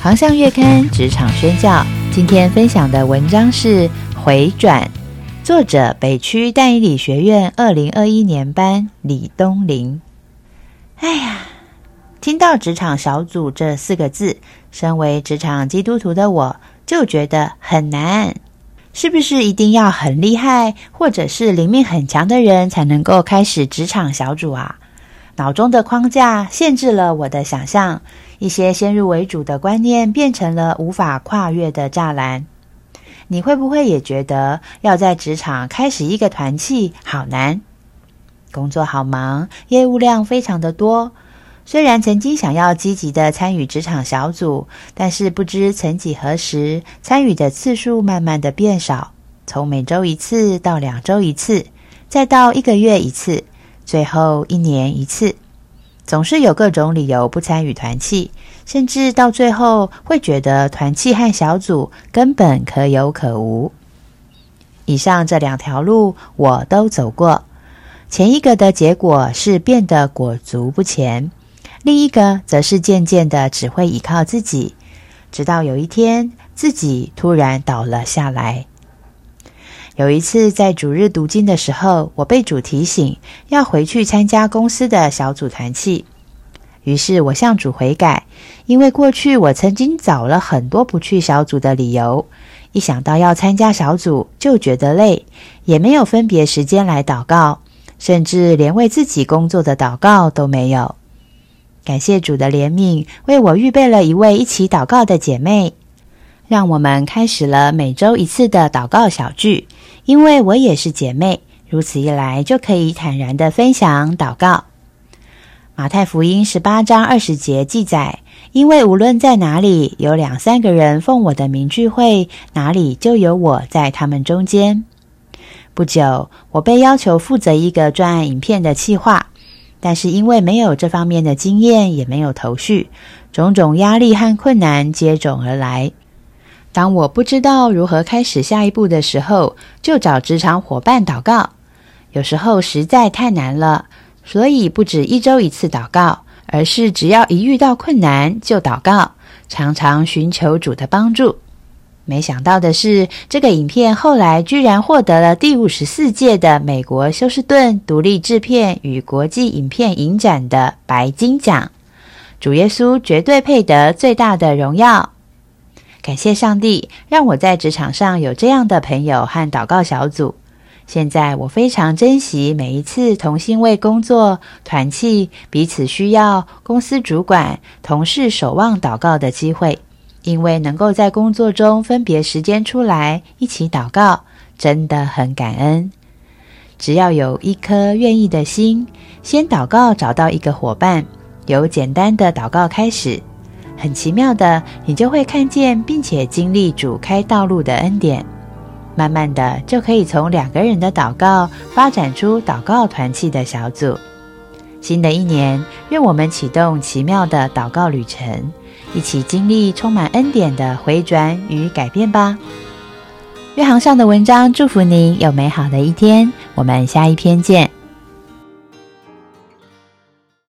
航向月刊职场宣教，今天分享的文章是回转，作者北区淡以理学院二零二一年班李东林。哎呀，听到职场小组这四个字，身为职场基督徒的我就觉得很难。是不是一定要很厉害，或者是灵命很强的人才能够开始职场小组啊？脑中的框架限制了我的想象，一些先入为主的观念变成了无法跨越的栅栏。你会不会也觉得要在职场开始一个团契好难？工作好忙，业务量非常的多。虽然曾经想要积极的参与职场小组，但是不知曾几何时，参与的次数慢慢的变少，从每周一次到两周一次，再到一个月一次。最后一年一次，总是有各种理由不参与团契，甚至到最后会觉得团契和小组根本可有可无。以上这两条路我都走过，前一个的结果是变得裹足不前，另一个则是渐渐的只会依靠自己，直到有一天自己突然倒了下来。有一次在主日读经的时候，我被主提醒要回去参加公司的小组团契。于是我向主悔改，因为过去我曾经找了很多不去小组的理由，一想到要参加小组就觉得累，也没有分别时间来祷告，甚至连为自己工作的祷告都没有。感谢主的怜悯，为我预备了一位一起祷告的姐妹。让我们开始了每周一次的祷告小聚，因为我也是姐妹，如此一来就可以坦然的分享祷告。马太福音十八章二十节记载：“因为无论在哪里有两三个人奉我的名聚会，哪里就有我在他们中间。”不久，我被要求负责一个专案影片的企划，但是因为没有这方面的经验，也没有头绪，种种压力和困难接踵而来。当我不知道如何开始下一步的时候，就找职场伙伴祷告。有时候实在太难了，所以不止一周一次祷告，而是只要一遇到困难就祷告，常常寻求主的帮助。没想到的是，这个影片后来居然获得了第五十四届的美国休斯顿独立制片与国际影片影展的白金奖。主耶稣绝对配得最大的荣耀。感谢上帝，让我在职场上有这样的朋友和祷告小组。现在我非常珍惜每一次同心为工作、团契、彼此需要、公司主管、同事守望祷告的机会，因为能够在工作中分别时间出来一起祷告，真的很感恩。只要有一颗愿意的心，先祷告找到一个伙伴，由简单的祷告开始。很奇妙的，你就会看见并且经历主开道路的恩典，慢慢的就可以从两个人的祷告发展出祷告团契的小组。新的一年，愿我们启动奇妙的祷告旅程，一起经历充满恩典的回转与改变吧。月航上的文章祝福您有美好的一天，我们下一篇见。